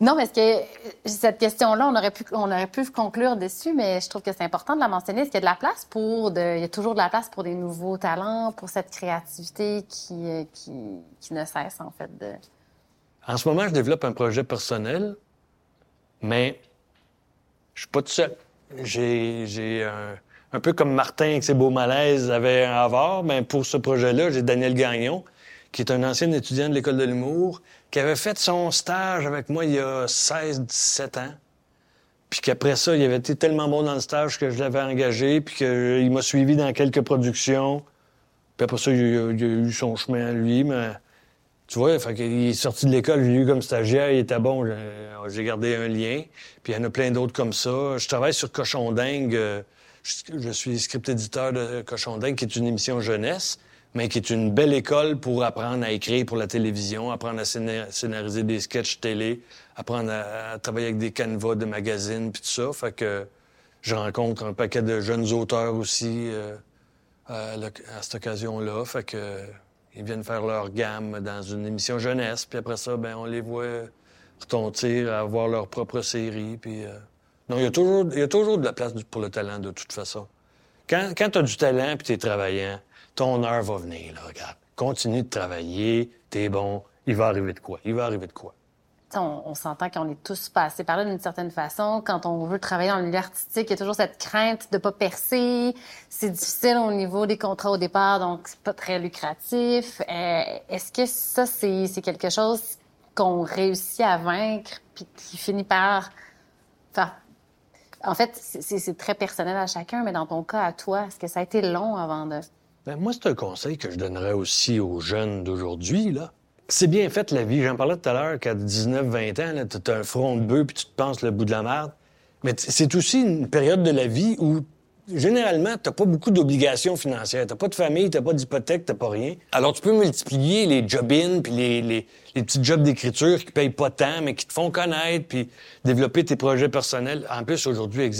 Non, est-ce que euh, cette question-là, on aurait pu, on pu conclure dessus, mais je trouve que c'est important de la mentionner. Est-ce qu'il y a de la place pour, de, il y a toujours de la place pour des nouveaux talents, pour cette créativité qui, euh, qui, ne cesse, en fait, de... En ce moment, je développe un projet personnel, mais je suis pas tout seul. J'ai, j'ai un, un peu comme Martin avec ses beaux malaises avait un avare, mais pour ce projet-là, j'ai Daniel Gagnon, qui est un ancien étudiant de l'École de l'humour, qui avait fait son stage avec moi il y a 16-17 ans. Puis qu'après ça, il avait été tellement bon dans le stage que je l'avais engagé, puis qu'il m'a suivi dans quelques productions. Puis après ça, il a, il eu son chemin à lui, mais tu vois, qu'il est sorti de l'école, j'ai eu comme stagiaire, il était bon, j'ai- j'ai gardé un lien. Puis il y en a plein d'autres comme ça. Je travaille sur Cochon Dingue. euh, Je, je suis script éditeur de Cochon Dingue, qui est une émission jeunesse, mais qui est une belle école pour apprendre à écrire pour la télévision, apprendre à scénar- scénariser des sketchs télé, apprendre à, à travailler avec des canevas de magazines, puis tout ça. Fait que je rencontre un paquet de jeunes auteurs aussi euh, à, l'oc- à cette occasion-là. Fait que euh, ils viennent faire leur gamme dans une émission jeunesse, puis après ça, ben on les voit retentir, avoir leur propre série, puis... euh, Non, il y, a toujours, il y a toujours de la place pour le talent, de toute façon. Quand, quand tu as du talent puis tu es travaillant, ton heure va venir, là, regarde. Continue de travailler, t'es bon, il va arriver de quoi? Il va arriver de quoi? on, s'entend qu'on est tous passés par là d'une certaine façon. Quand on veut travailler dans le milieu artistique, il y a toujours cette crainte de pas percer. C'est difficile au niveau des contrats au départ, donc c'est pas très lucratif. Euh, Est-ce que ça, c'est quelque chose qu'on réussit à vaincre puis qui finit par. En fait, c'est très personnel à chacun, mais dans ton cas, à toi, est-ce que ça a été long avant de... Ben, moi, c'est un conseil que je donnerais aussi aux jeunes d'aujourd'hui, là. C'est bien fait, la vie. J'en parlais tout à l'heure qu'à 19, 20 ans, là, t'as un front de bœuf puis tu te penses le bout de la merde. Mais c'est aussi une période de la vie où, généralement, t'as pas beaucoup d'obligations financières. T'as pas de famille, t'as pas d'hypothèque, t'as pas rien. Alors, tu peux multiplier les job-in puis les, les, petits jobs d'écriture qui payent pas tant, mais qui te font connaître puis développer tes projets personnels. En plus, aujourd'hui,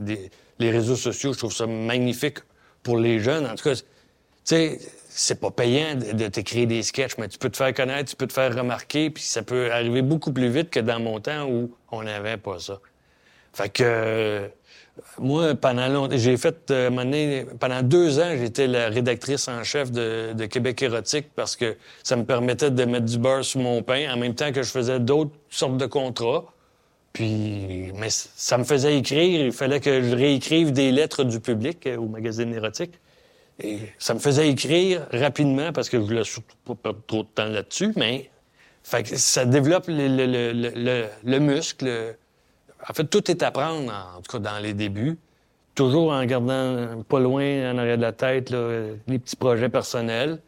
des- les réseaux sociaux. Je trouve ça magnifique pour les jeunes. En tout cas, tu sais, c'est pas payant de, t'écrire des sketchs, mais tu peux te faire connaître, tu peux te faire remarquer, puis ça peut arriver beaucoup plus vite que dans mon temps où on n'avait pas ça. Fait que euh, moi, pendant longtemps, j'ai fait euh, pendant deux ans, j'étais la rédactrice en chef de, Québec érotique parce que ça me permettait de mettre du beurre sur mon pain en même temps que je faisais d'autres sortes de contrats. Puis, mais ça me faisait écrire. Il fallait que je réécrive des lettres du public euh, au magazine érotique. Et ça me faisait écrire rapidement parce que je voulais surtout pas perdre trop de temps là-dessus, mais ça développe le, le- le- le- le- le muscle. En fait, tout est à prendre, en tout cas dans les débuts. Toujours en gardant pas loin en arrière de la tête les petits projets personnels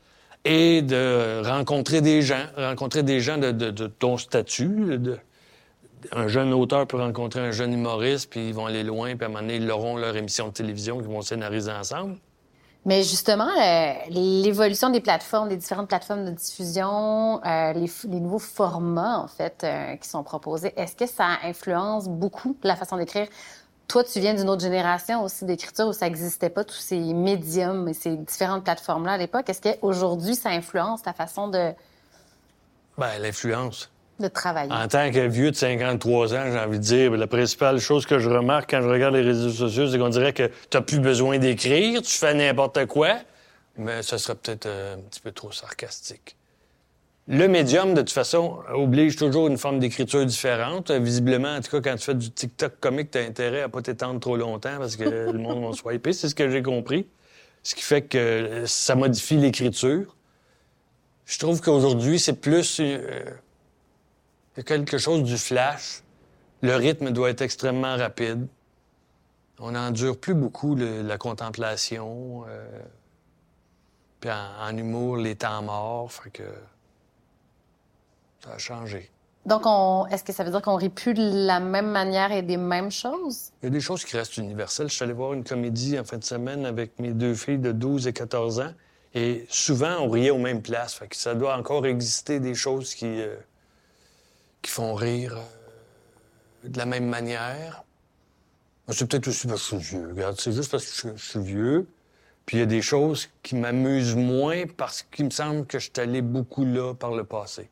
et de rencontrer des gens, rencontrer des gens de, ton statut. un jeune auteur peut rencontrer un jeune humoriste, puis ils vont aller loin, puis à un moment donné, ils auront leur émission de télévision qu'ils vont scénariser ensemble. Mais justement, le- l'évolution des plateformes, des différentes plateformes de diffusion, euh, les nouveaux formats, en fait, euh, qui sont proposés, est-ce que ça influence beaucoup la façon d'écrire? Toi, tu viens d'une autre génération aussi d'écriture où ça n'existait pas, tous ces médiums et ces différentes plateformes-là à l'époque. Est-ce qu'aujourd'hui, ça influence ta façon de, Ben, l'influence. De travailler? En tant que vieux de 53 ans, j'ai envie de dire, ben, la principale chose que je remarque quand je regarde les réseaux sociaux, c'est qu'on dirait que tu plus besoin d'écrire, tu fais n'importe quoi, mais ce serait peut-être euh, un petit peu trop sarcastique. Le médium, de toute façon, oblige toujours une forme d'écriture différente. Euh, Visiblement, en tout cas, quand tu fais du TikTok comique, tu as intérêt à pas t'étendre trop longtemps parce que le monde va swiper. C'est ce que j'ai compris. Ce qui fait que euh, ça modifie l'écriture. Je trouve qu'aujourd'hui, c'est plus... c'est quelque chose du flash. Le rythme doit être extrêmement rapide. On n'endure plus beaucoup le- la contemplation. euh, Puis en, en humour, les temps morts. Fait que ça a changé. Donc, on, est-ce que ça veut dire qu'on rit plus de la même manière et des mêmes choses? Il y a des choses qui restent universelles. Je suis allé voir une comédie en fin de semaine avec mes deux filles de 12 et 14 ans. Et souvent, on riait aux mêmes places. Fait que ça doit encore exister des choses qui, euh, qui font rire euh, de la même manière. C'est peut-être aussi parce que je suis vieux. Regarde, c'est juste parce que je, je suis vieux. Puis il y a des choses qui m'amusent moins parce qu'il me semble que je suis allé beaucoup là par le passé.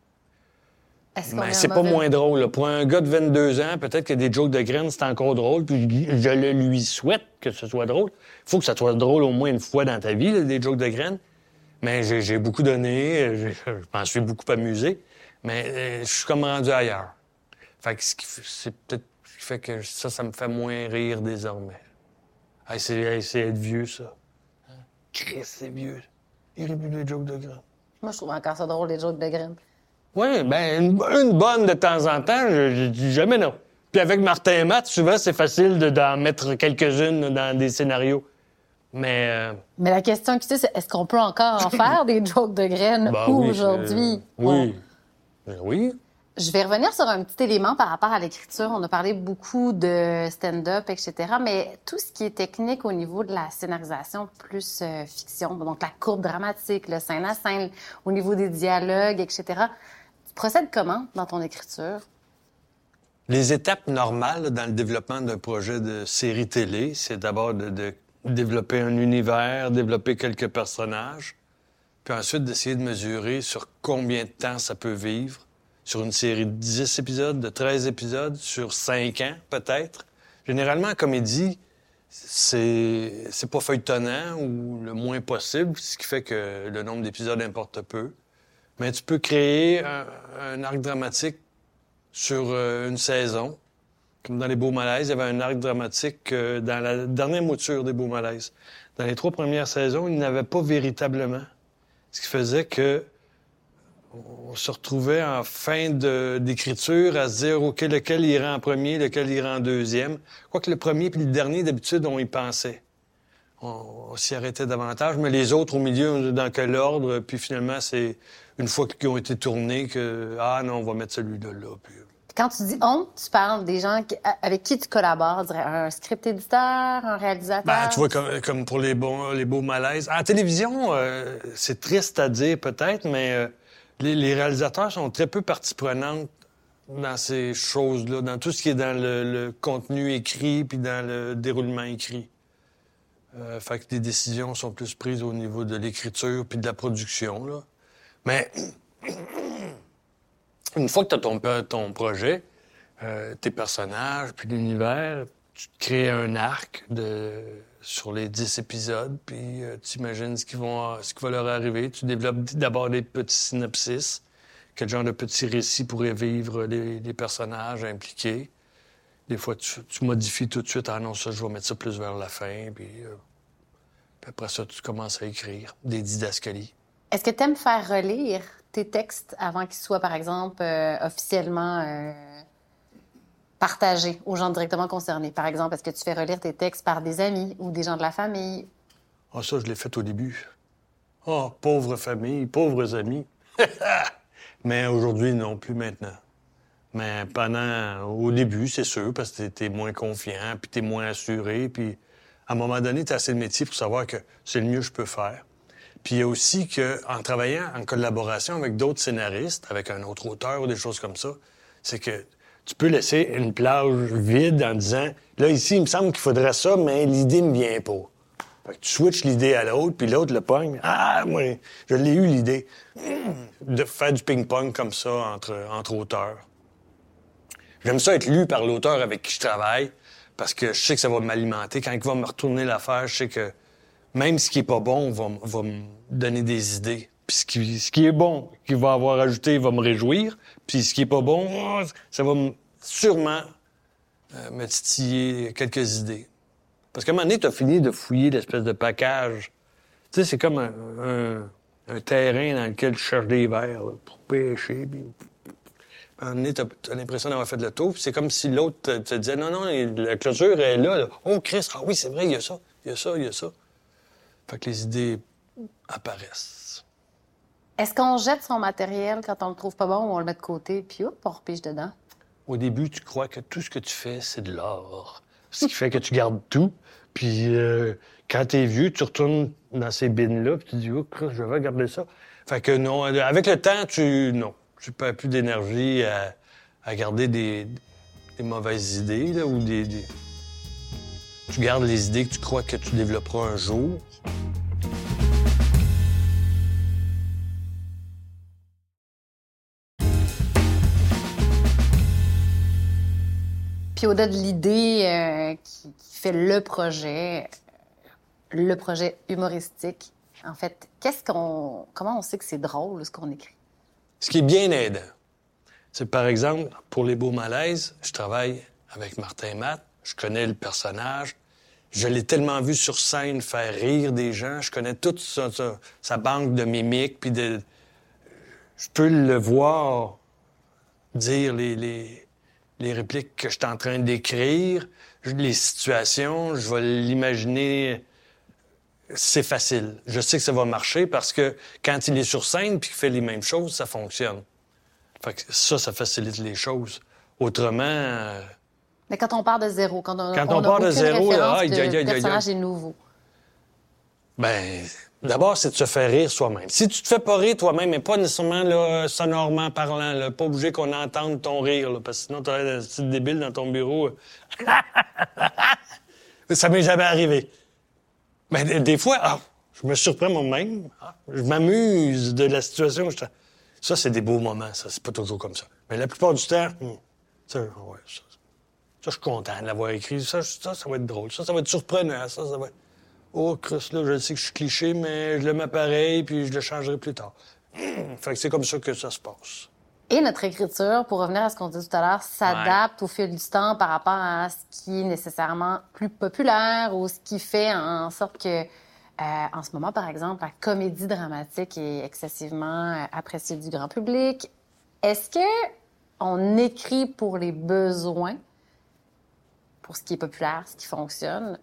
Mais c'est pas mauvais- moins drôle. là. Pour un gars de 22 ans, peut-être que des jokes de graines, c'est encore drôle, puis je je le lui souhaite que ce soit drôle. Il faut que ça soit drôle au moins une fois dans ta vie, là, des jokes de graines. Mais j'ai beaucoup donné, euh, je m'en suis beaucoup amusé, mais euh, je suis comme rendu ailleurs. Fait que ce qui f- c'est peut-être ce qui fait que ça, ça me fait moins rire désormais. Hey, c'est hey, être vieux, ça. Hein? Chris, c'est vieux. Il rit plus des jokes de graines. Moi, je trouve encore ça drôle, les jokes de graines. Oui, ben une, une bonne de temps en temps, je, je dis jamais non. Puis avec Martin et Matt, souvent, c'est facile de- d'en mettre quelques-unes dans des scénarios. Mais euh, Mais la question qui c'est est-ce qu'on peut encore en faire *laughs* des jokes de graines ben oui, aujourd'hui? Bon. Oui. Oui. Je vais revenir sur un petit élément par rapport à l'écriture. On a parlé beaucoup de stand-up, etc. Mais tout ce qui est technique au niveau de la scénarisation plus euh, fiction, donc la courbe dramatique, le scène à scène, au niveau des dialogues, etc. Tu procèdes comment dans ton écriture? Les étapes normales dans le développement d'un projet de série télé, c'est d'abord de, de développer un univers, développer quelques personnages, puis ensuite d'essayer de mesurer sur combien de temps ça peut vivre, sur une série de 10 épisodes, de 13 épisodes, sur 5 ans peut-être. Généralement, en comédie, c'est c'est pas feuilletonnant ou le moins possible, ce qui fait que le nombre d'épisodes importe peu. Mais tu peux créer un, un arc dramatique sur euh, une saison. Comme dans les Beaux Malaises, il y avait un arc dramatique euh, dans la dernière mouture des Beaux Malaises. Dans les trois premières saisons, il n'avait pas véritablement. Ce qui faisait que on se retrouvait en fin d'écriture à se dire, OK, lequel ira en premier, lequel ira en deuxième. Quoique le premier puis le dernier, d'habitude, on y pensait. On, on s'y arrêtait davantage, mais les autres au milieu, dans quel ordre, puis finalement, c'est une fois qu'ils ont été tournés que, ah non, on va mettre celui-là là. Quand tu dis on, tu parles des gens qui- avec qui tu collabores, un script éditeur, un réalisateur. Ben, tu vois, comme, pour les, bons, les beaux malaises. En télévision, euh, c'est triste à dire peut-être, mais euh, les, réalisateurs sont très peu partie prenante dans ces choses-là, dans tout ce qui est dans le, contenu écrit puis dans le déroulement écrit. Euh, fait que les décisions sont plus prises au niveau de l'écriture puis de la production. Là. Mais une fois que tu as ton, ton projet, euh, tes personnages, puis l'univers, tu te crées un arc de, sur les dix épisodes, puis tu imagines ce qui, vont, ce qui va leur arriver. Tu développes d'abord des petits synopsis, quel genre de petits récits pourraient vivre les, personnages impliqués. Des fois, tu, modifies tout de suite. Ah non, ça, je vais mettre ça plus vers la fin. Puis, euh, puis après ça, tu commences à écrire des didascalies. Est-ce que tu aimes faire relire? Tes textes avant qu'ils soient, par exemple, euh, officiellement euh, partagés aux gens directement concernés? Par exemple, est-ce que tu fais relire tes textes par des amis ou des gens de la famille? Ah, ça, je l'ai fait au début. Oh, pauvre famille, pauvres amis. *laughs* Mais aujourd'hui, non plus maintenant. Mais pendant, au début, c'est sûr, parce que t'es moins confiant, puis t'es moins assuré, puis à un moment donné, t'as assez de métier pour savoir que c'est le mieux que je peux faire. Puis il y a aussi que, en travaillant en collaboration avec d'autres scénaristes, avec un autre auteur ou des choses comme ça, c'est que tu peux laisser une plage vide en disant, là, ici, il me semble qu'il faudrait ça, mais l'idée me vient pas. Fait que tu switches l'idée à l'autre, puis l'autre le pogne. Ah, moi, je l'ai eu l'idée. De faire du ping-pong comme ça entre, entre auteurs. J'aime ça être lu par l'auteur avec qui je travaille, parce que je sais que ça va m'alimenter. Quand il va me retourner l'affaire, je sais que même ce qui est pas bon va, me donner des idées. Puis ce qui, est bon, qu'il va avoir ajouté, va me réjouir. Puis ce qui est pas bon, ça va me, sûrement euh, me titiller quelques idées. Parce qu'à un moment donné, tu as fini de fouiller l'espèce de package. Tu sais, c'est comme un, terrain dans lequel tu cherches des verres pour pêcher. Puis... À un moment donné, tu as, l'impression d'avoir fait le tour. Puis c'est comme si l'autre te, te, disait Non, non, la clôture est là, là. Oh, Chris, ah oui, c'est vrai, il y a ça, il y a ça, il y a ça. Fait que les idées apparaissent. Est-ce qu'on jette son matériel quand on le trouve pas bon ou on le met de côté, puis hop, on repige dedans? Au début, tu crois que tout ce que tu fais, c'est de l'or. Ce qui fait que tu gardes tout. Puis euh, quand t'es vieux, tu retournes dans ces bines-là, puis tu dis, oh, je vais garder ça. Fait que non, avec le temps, tu. Non. Tu perds plus d'énergie à, à, garder des, des, mauvaises idées, là, ou des, des, Tu gardes les idées que tu crois que tu développeras un jour. Puis au-delà de l'idée euh, qui, qui, fait le projet, le projet humoristique, en fait, qu'est-ce qu'on, comment on sait que c'est drôle ce qu'on écrit? Ce qui est bien aidant, c'est par exemple pour les beaux malaises, je travaille avec Martin Matt, je connais le personnage, je l'ai tellement vu sur scène faire rire des gens, je connais toute sa, banque de mimiques, puis de, je peux le voir dire les, répliques que je suis en train d'écrire, les situations, je vais l'imaginer. C'est facile. Je sais que ça va marcher parce que quand il est sur scène puis qu'il fait les mêmes choses, ça fonctionne. Fait que ça, ça facilite les choses. Autrement. Euh... Mais quand on part de zéro, quand on, quand on, on part de zéro, là, ah, de, a, a, le personnage est nouveau. Ben, D'abord, c'est de se faire rire soi-même. Si tu te fais pas rire toi-même, mais pas nécessairement là, sonorement parlant, là, pas obligé qu'on entende ton rire, là, parce que sinon, tu as un petit débile dans ton bureau. *laughs* Ça m'est jamais arrivé. Mais des, des fois, ah, je me surprends moi-même. Ah, je m'amuse de la situation. Ça, c'est des beaux moments, ça. C'est pas toujours comme ça. Mais la plupart du temps, hmm, ça, ouais, ça, ça, je suis content de l'avoir écrit. Ça, ça, ça va être drôle. Ça, ça va être surprenant. Ça, ça va être... Oh, Chris, là, je sais que je suis cliché, mais je le mets pareil, puis je le changerai plus tard. fait que c'est comme ça que ça se passe. Et notre écriture, pour revenir à ce qu'on dit tout à l'heure, s'adapte au fil du temps par rapport à ce qui est nécessairement plus populaire ou ce qui fait en sorte que, euh, en ce moment, par exemple, la comédie dramatique est excessivement euh, appréciée du grand public. Est-ce que on écrit pour les besoins, pour ce qui est populaire, ce qui fonctionne,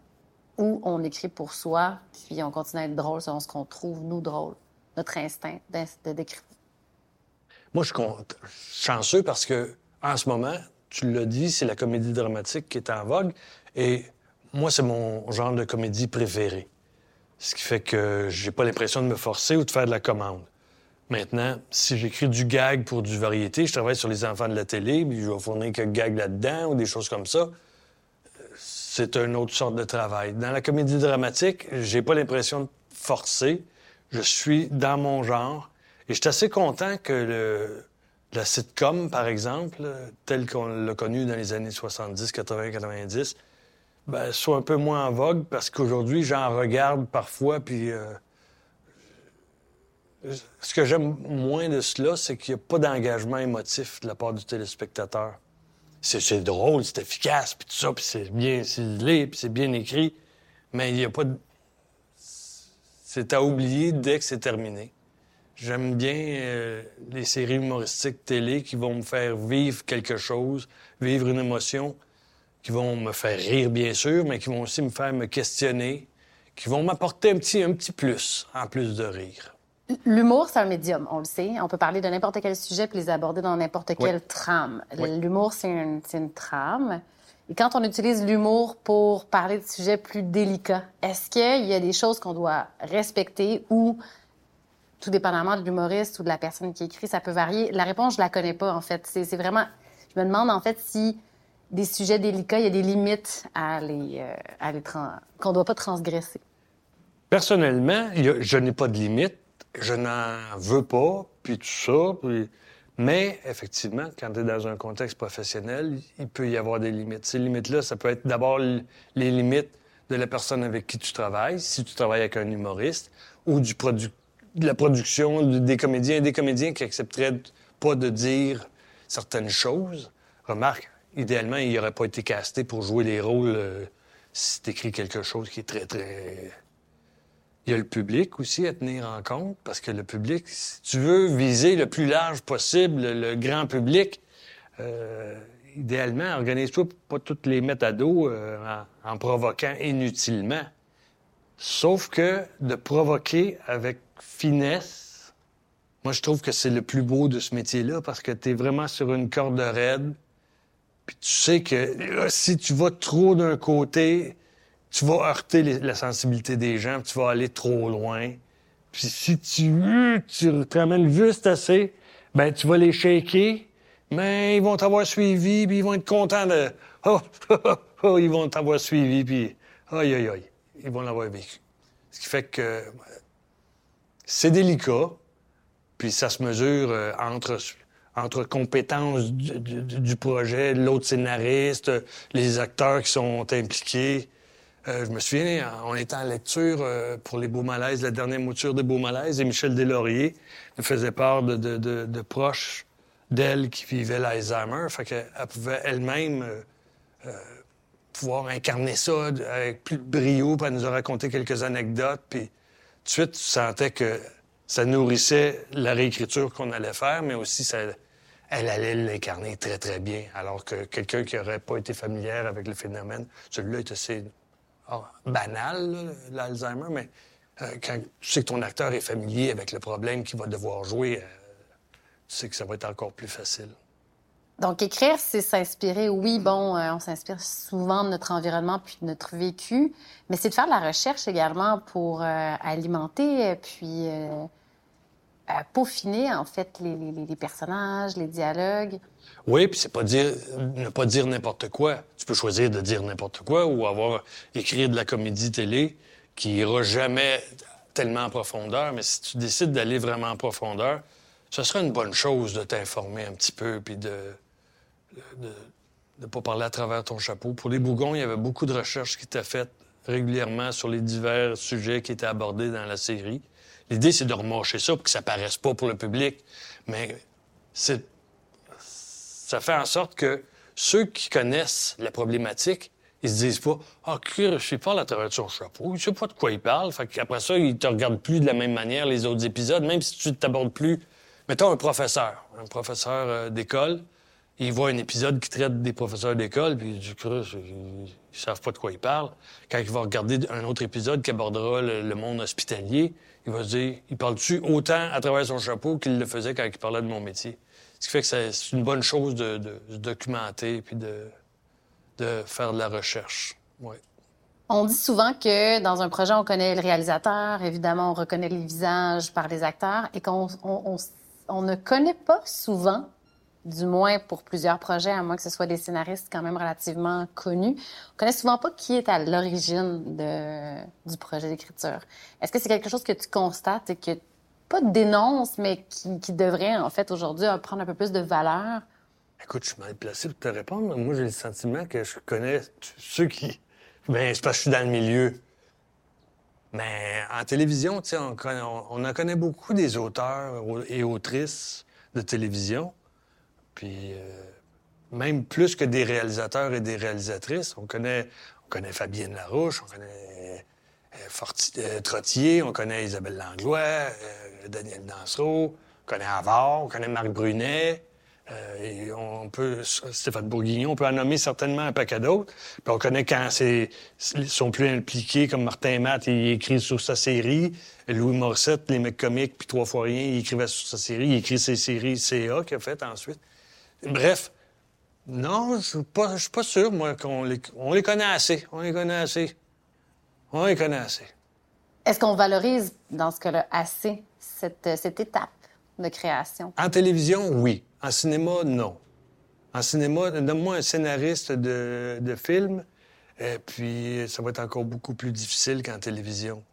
ou on écrit pour soi, puis on continue à être drôle selon ce qu'on trouve, nous, drôle, notre instinct d'écrire? Moi, je suis chanceux parce que, en ce moment, tu l'as dit, c'est la comédie dramatique qui est en vogue. Et moi, c'est mon genre de comédie préféré. Ce qui fait que j'ai pas l'impression de me forcer ou de faire de la commande. Maintenant, si j'écris du gag pour du variété, je travaille sur les enfants de la télé, puis je vais fournir quelques gags là-dedans ou des choses comme ça. C'est une autre sorte de travail. Dans la comédie dramatique, j'ai pas l'impression de forcer. Je suis dans mon genre. Et je suis assez content que le, la sitcom, par exemple, telle qu'on l'a connue dans les années 70, 80, 90, ben, soit un peu moins en vogue parce qu'aujourd'hui, j'en regarde parfois, puis euh, ce que j'aime moins de cela, c'est qu'il n'y a pas d'engagement émotif de la part du téléspectateur. C'est drôle, c'est efficace, puis tout ça, puis c'est bien ciselé, puis c'est bien écrit, mais il n'y a pas de... C'est à oublier dès que c'est terminé. J'aime bien euh, les séries humoristiques télé qui vont me faire vivre quelque chose, vivre une émotion, qui vont me faire rire, bien sûr, mais qui vont aussi me faire me questionner, qui vont m'apporter un petit, un petit plus, en plus de rire. L'humour, c'est un médium, on le sait. On peut parler de n'importe quel sujet puis les aborder dans n'importe quelle trame. L'humour, c'est une, une, trame. Et quand on utilise l'humour pour parler de sujets plus délicats, est-ce qu'il y a des choses qu'on doit respecter ou tout dépendamment de l'humoriste ou de la personne qui écrit, ça peut varier? La réponse, je la connais pas, en fait. C'est vraiment... Je me demande, en fait, si des sujets délicats, il y a des limites à les, euh, à les qu'on ne doit pas transgresser. Personnellement, je n'ai pas de limite. Je n'en veux pas, puis tout ça. Mais effectivement, quand tu es dans un contexte professionnel, il peut y avoir des limites. Ces limites-là, ça peut être d'abord les limites de la personne avec qui tu travailles, si tu travailles avec un humoriste, ou du producteur de la production, des comédiens et des comédiens qui accepteraient pas de dire certaines choses. Remarque, idéalement, il n'aurait pas été casté pour jouer les rôles euh, si tu quelque chose qui est très, très... Il y a le public aussi à tenir en compte, parce que le public, si tu veux viser le plus large possible, le grand public, euh, idéalement, organise-toi pour pas toutes les mettre à dos euh, en provoquant inutilement. Sauf que de provoquer avec finesse, moi, je trouve que c'est le plus beau de ce métier-là parce que tu es vraiment sur une corde raide. Puis tu sais que si tu vas trop d'un côté, tu vas heurter la sensibilité des gens, tu vas aller trop loin. Puis si tu, tu te ramènes juste assez, ben tu vas les shaker, mais ils vont t'avoir suivi, puis ils vont être contents de... *laughs* Oh, oh, oh, ils vont t'avoir suivi, puis aïe, aïe, aïe, ils vont l'avoir vécu. Ce qui fait que c'est délicat, puis ça se mesure euh, entre, entre compétences du, projet, l'autre scénariste, les acteurs qui sont impliqués. Euh, je me souviens, on était en lecture euh, pour les Beaux Malaises, la dernière mouture des Beaux Malaises, et Michel Deslauriers nous faisait part de, proches d'elle qui vivaient l'Alzheimer. Fait qu'elle pouvait elle-même pouvoir incarner ça avec plus de brio, puis elle nous a raconté quelques anecdotes, puis de suite, tu sentais que ça nourrissait la réécriture qu'on allait faire, mais aussi ça, elle allait l'incarner très, très bien. Alors que quelqu'un qui n'aurait pas été familière avec le phénomène, celui-là est assez banal, l'Alzheimer, mais euh, quand tu sais que ton acteur est familier avec le problème qu'il va devoir jouer, euh, tu sais que ça va être encore plus facile. Donc, écrire, c'est s'inspirer. Oui, bon, euh, on s'inspire souvent de notre environnement puis de notre vécu, mais c'est de faire de la recherche également pour alimenter puis peaufiner, en fait, les, personnages, les dialogues. Oui, puis c'est pas dire ne pas dire n'importe quoi. Tu peux choisir de dire n'importe quoi ou avoir écrit de la comédie télé qui ira jamais tellement en profondeur, mais si tu décides d'aller vraiment en profondeur, ce serait une bonne chose de t'informer un petit peu puis de ne pas parler à travers ton chapeau. Pour les Bougons, il y avait beaucoup de recherches qui étaient faites régulièrement sur les divers sujets qui étaient abordés dans la série. L'idée, c'est de remarcher ça pour que ça paraisse pas pour le public. Mais c'est Ça fait en sorte que ceux qui connaissent la problématique, ils se disent pas Ah, oh, je parle à travers son chapeau. Je sais pas de quoi il parle. Fait qu'après ça, ils te regardent plus de la même manière les autres épisodes, même si tu ne t'abordes plus. Mettons un professeur, un professeur euh, d'école, il voit un épisode qui traite des professeurs d'école, puis du coup, ils, savent pas de quoi il parle. Quand il va regarder un autre épisode qui abordera le, monde hospitalier, il va se dire, il parle-tu autant à travers son chapeau qu'il le faisait quand il parlait de mon métier? Ce qui fait que c'est une bonne chose de, se documenter puis de, faire de la recherche. Ouais. On dit souvent que dans un projet, on connaît le réalisateur, évidemment, on reconnaît les visages par les acteurs, et qu'on on ne connaît pas souvent du moins pour plusieurs projets, à moins que ce soit des scénaristes quand même relativement connus. On connaît souvent pas qui est à l'origine du projet d'écriture. Est-ce que c'est quelque chose que tu constates et que pas dénonce, mais qui, devrait en fait aujourd'hui prendre un peu plus de valeur? Écoute, je suis mal placé pour te répondre. Moi, j'ai le sentiment que je connais ceux qui. Ben, c'est parce que je suis dans le milieu. Mais en télévision, sais, on, on en connaît beaucoup des auteurs et autrices de télévision. Puis euh, même plus que des réalisateurs et des réalisatrices, on connaît, on connaît Fabienne Larouche, on connaît euh, euh, Trottier, on connaît Isabelle Langlois, Daniel Dansereau, on connaît Avard, on connaît Marc Brunet. et on peut, Stéphane Bourguignon, on peut en nommer certainement un paquet d'autres. Puis on connaît quand c'est, ils sont plus impliqués, comme Martin Matt, il écrit sur sa série. Louis Morissette, les mecs comiques, puis Trois fois rien, il écrivait sur sa série. Il écrit ses séries CA qu'il a fait ensuite. Bref, non, je pas, suis pas sûr, moi, qu'on on les connaît assez. On les connaît assez. On les connaît assez. Est-ce qu'on valorise, dans ce cas-là, assez cette, cette étape de création? En télévision, oui. En cinéma, non. En cinéma, donne-moi un scénariste de, de film, et puis ça va être encore beaucoup plus difficile qu'en télévision.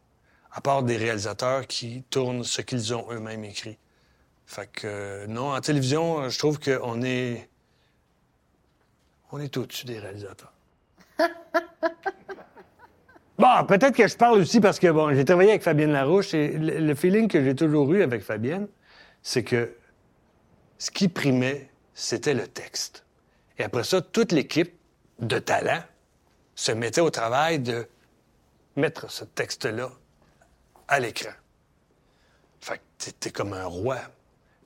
À part des réalisateurs qui tournent ce qu'ils ont eux-mêmes écrit. Fait que, non, en télévision, je trouve qu'on est. On est au-dessus des réalisateurs. *laughs* bon, peut-être que je parle aussi parce que, bon, j'ai travaillé avec Fabienne Larouche et le, feeling que j'ai toujours eu avec Fabienne, c'est que ce qui primait, c'était le texte. Et après ça, toute l'équipe de talent se mettait au travail de mettre ce texte-là à l'écran. Fait que t'es comme un roi.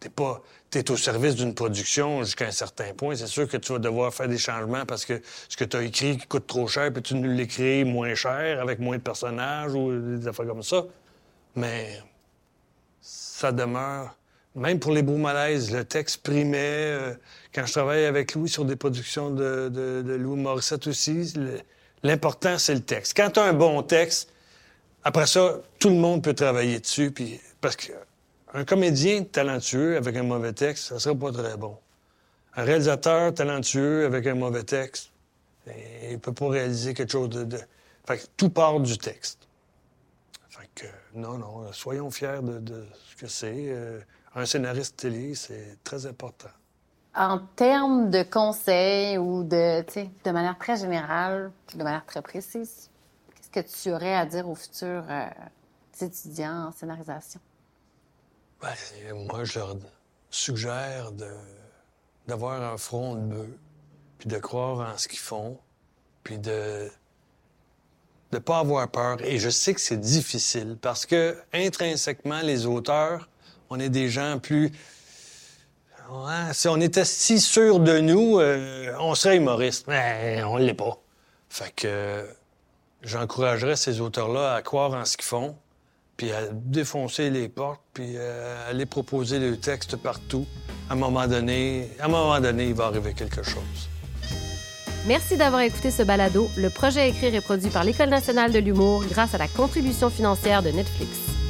T'es pas, es au service d'une production jusqu'à un certain point. C'est sûr que tu vas devoir faire des changements parce que ce que tu as écrit coûte trop cher, puis tu nous l'écris moins cher, avec moins de personnages ou des affaires comme ça. Mais ça demeure. Même pour les beaux malaises, le texte primait. Euh, quand je travaille avec Louis sur des productions de, de, Louis Morissette aussi, l'important, c'est le texte. Quand tu as un bon texte, après ça, tout le monde peut travailler dessus, puis parce que un comédien talentueux avec un mauvais texte, ça serait pas très bon. Un réalisateur talentueux avec un mauvais texte, il peut pas réaliser quelque chose de... Fait que tout part du texte. Fait que, non, non, soyons fiers de, ce que c'est. Euh, un scénariste télé, c'est très important. En termes de conseils ou de, de manière très générale, de manière très précise, qu'est-ce que tu aurais à dire aux futurs euh, étudiants en scénarisation? Ben, moi, je leur suggère d'avoir un front de bœuf, puis de croire en ce qu'ils font, puis de ne pas avoir peur. Et je sais que c'est difficile parce que intrinsèquement, les auteurs, on est des gens plus. si on était si sûr de nous, euh, on serait humoriste. Mais on ne l'est pas. Fait que j'encouragerais ces auteurs-là à croire en ce qu'ils font, puis à défoncer les portes, puis à aller proposer le texte partout. À un moment donné, à un moment donné, il va arriver quelque chose. Merci d'avoir écouté ce balado. Le projet écrit est produit par l'École nationale de l'humour grâce à la contribution financière de Netflix.